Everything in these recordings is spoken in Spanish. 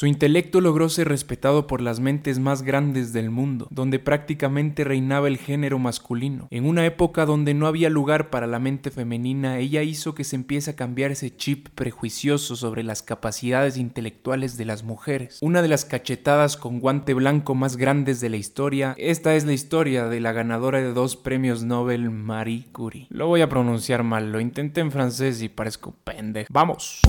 Su intelecto logró ser respetado por las mentes más grandes del mundo, donde prácticamente reinaba el género masculino. En una época donde no había lugar para la mente femenina, ella hizo que se empiece a cambiar ese chip prejuicioso sobre las capacidades intelectuales de las mujeres. Una de las cachetadas con guante blanco más grandes de la historia, esta es la historia de la ganadora de dos premios Nobel Marie Curie. Lo voy a pronunciar mal, lo intenté en francés y parezco pendejo. ¡Vamos!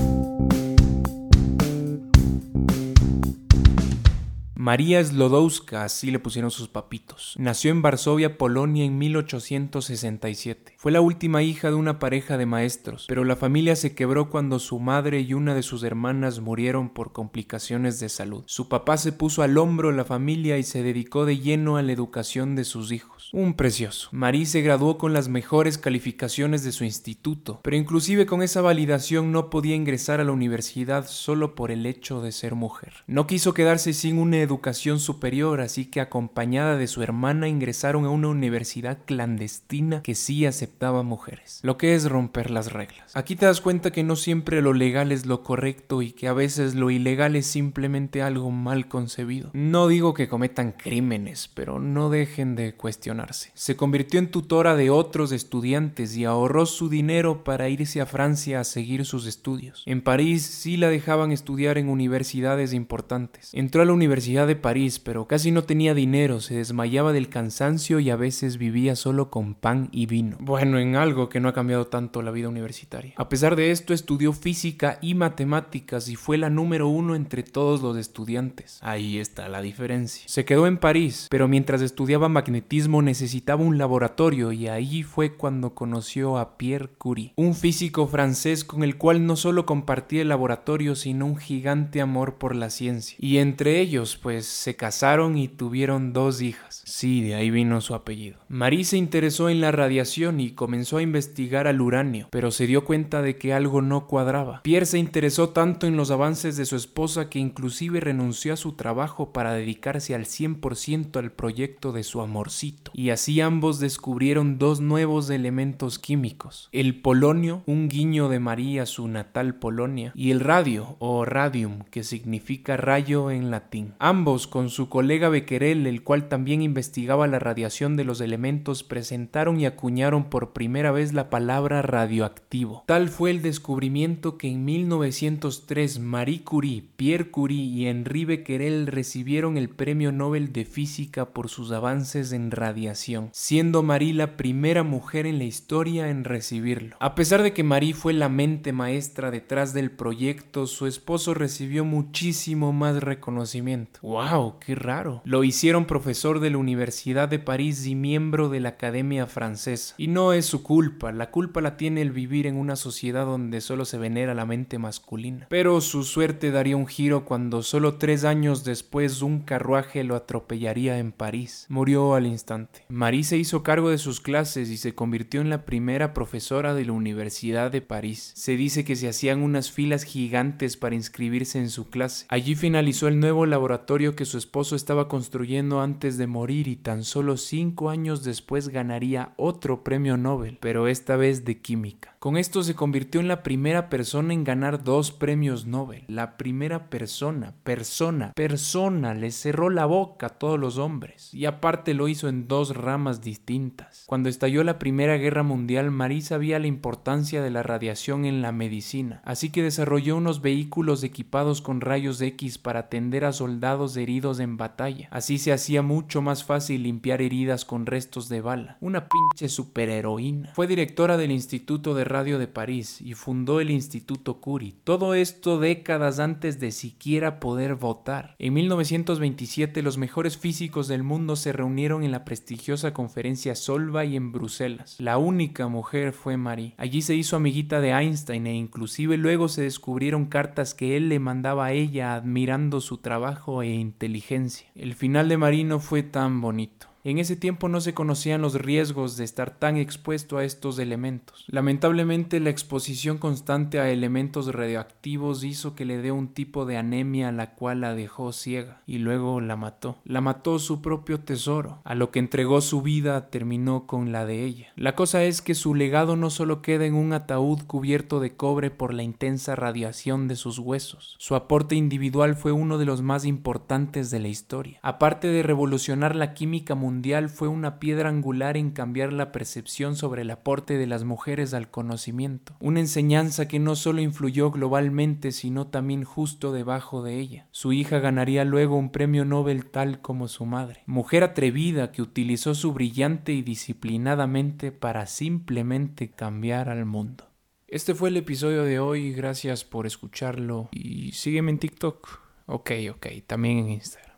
María Slodowska, así le pusieron sus papitos. Nació en Varsovia, Polonia en 1867. Fue la última hija de una pareja de maestros, pero la familia se quebró cuando su madre y una de sus hermanas murieron por complicaciones de salud. Su papá se puso al hombro la familia y se dedicó de lleno a la educación de sus hijos. Un precioso. Marie se graduó con las mejores calificaciones de su instituto, pero inclusive con esa validación no podía ingresar a la universidad solo por el hecho de ser mujer. No quiso quedarse sin una educación superior, así que acompañada de su hermana ingresaron a una universidad clandestina que sí aceptaba mujeres, lo que es romper las reglas. Aquí te das cuenta que no siempre lo legal es lo correcto y que a veces lo ilegal es simplemente algo mal concebido. No digo que cometan crímenes, pero no dejen de cuestionarse. Se convirtió en tutora de otros estudiantes y ahorró su dinero para irse a Francia a seguir sus estudios. En París sí la dejaban estudiar en universidades importantes. Entró a la Universidad de París, pero casi no tenía dinero, se desmayaba del cansancio y a veces vivía solo con pan y vino. Bueno, en algo que no ha cambiado tanto la vida universitaria. A pesar de esto, estudió física y matemáticas y fue la número uno entre todos los estudiantes. Ahí está la diferencia. Se quedó en París, pero mientras estudiaba magnetismo necesitaba un laboratorio y ahí fue cuando conoció a Pierre Curie, un físico francés con el cual no solo compartía el laboratorio, sino un gigante amor por la ciencia. Y entre ellos, pues se casaron y tuvieron dos hijas. Sí, de ahí vino su apellido. Marie se interesó en la radiación y comenzó a investigar al uranio, pero se dio cuenta de que algo no cuadraba. Pierre se interesó tanto en los avances de su esposa que inclusive renunció a su trabajo para dedicarse al 100% al proyecto de su amorcito. Y así ambos descubrieron dos nuevos elementos químicos. El polonio, un guiño de María a su natal Polonia, y el radio o radium, que significa rayo en latín. Ambos, con su colega Becquerel, el cual también investigaba la radiación de los elementos, presentaron y acuñaron por primera vez la palabra radioactivo. Tal fue el descubrimiento que en 1903 Marie Curie, Pierre Curie y Henri Becquerel recibieron el Premio Nobel de Física por sus avances en radiación, siendo Marie la primera mujer en la historia en recibirlo. A pesar de que Marie fue la mente maestra detrás del proyecto, su esposo recibió muchísimo más reconocimiento. ¡Wow! ¡Qué raro! Lo hicieron profesor de la Universidad de París y miembro de la Academia Francesa. Y no es su culpa, la culpa la tiene el vivir en una sociedad donde solo se venera la mente masculina. Pero su suerte daría un giro cuando solo tres años después un carruaje lo atropellaría en París. Murió al instante. Marie se hizo cargo de sus clases y se convirtió en la primera profesora de la Universidad de París. Se dice que se hacían unas filas gigantes para inscribirse en su clase. Allí finalizó el nuevo laboratorio que su esposo estaba construyendo antes de morir y tan solo cinco años después ganaría otro premio Nobel, pero esta vez de química. Con esto se convirtió en la primera persona en ganar dos premios Nobel. La primera persona, persona, persona, le cerró la boca a todos los hombres. Y aparte lo hizo en dos ramas distintas. Cuando estalló la Primera Guerra Mundial, Marie sabía la importancia de la radiación en la medicina, así que desarrolló unos vehículos equipados con rayos X para atender a soldados heridos en batalla. Así se hacía mucho más fácil limpiar heridas con restos de bala. Una pinche superheroína. Fue directora del Instituto de Radio de París y fundó el Instituto Curie. Todo esto décadas antes de siquiera poder votar. En 1927 los mejores físicos del mundo se reunieron en la prestigiosa conferencia Solvay en Bruselas. La única mujer fue Marie. Allí se hizo amiguita de Einstein e inclusive luego se descubrieron cartas que él le mandaba a ella admirando su trabajo e inteligencia. El final de Marie no fue tan bonito. En ese tiempo no se conocían los riesgos de estar tan expuesto a estos elementos. Lamentablemente la exposición constante a elementos radioactivos hizo que le dé un tipo de anemia a la cual la dejó ciega y luego la mató. La mató su propio tesoro. A lo que entregó su vida terminó con la de ella. La cosa es que su legado no solo queda en un ataúd cubierto de cobre por la intensa radiación de sus huesos. Su aporte individual fue uno de los más importantes de la historia. Aparte de revolucionar la química mundial, fue una piedra angular en cambiar la percepción sobre el aporte de las mujeres al conocimiento, una enseñanza que no solo influyó globalmente, sino también justo debajo de ella. Su hija ganaría luego un premio Nobel tal como su madre, mujer atrevida que utilizó su brillante y disciplinadamente para simplemente cambiar al mundo. Este fue el episodio de hoy, gracias por escucharlo y sígueme en TikTok. Ok, ok, también en Instagram.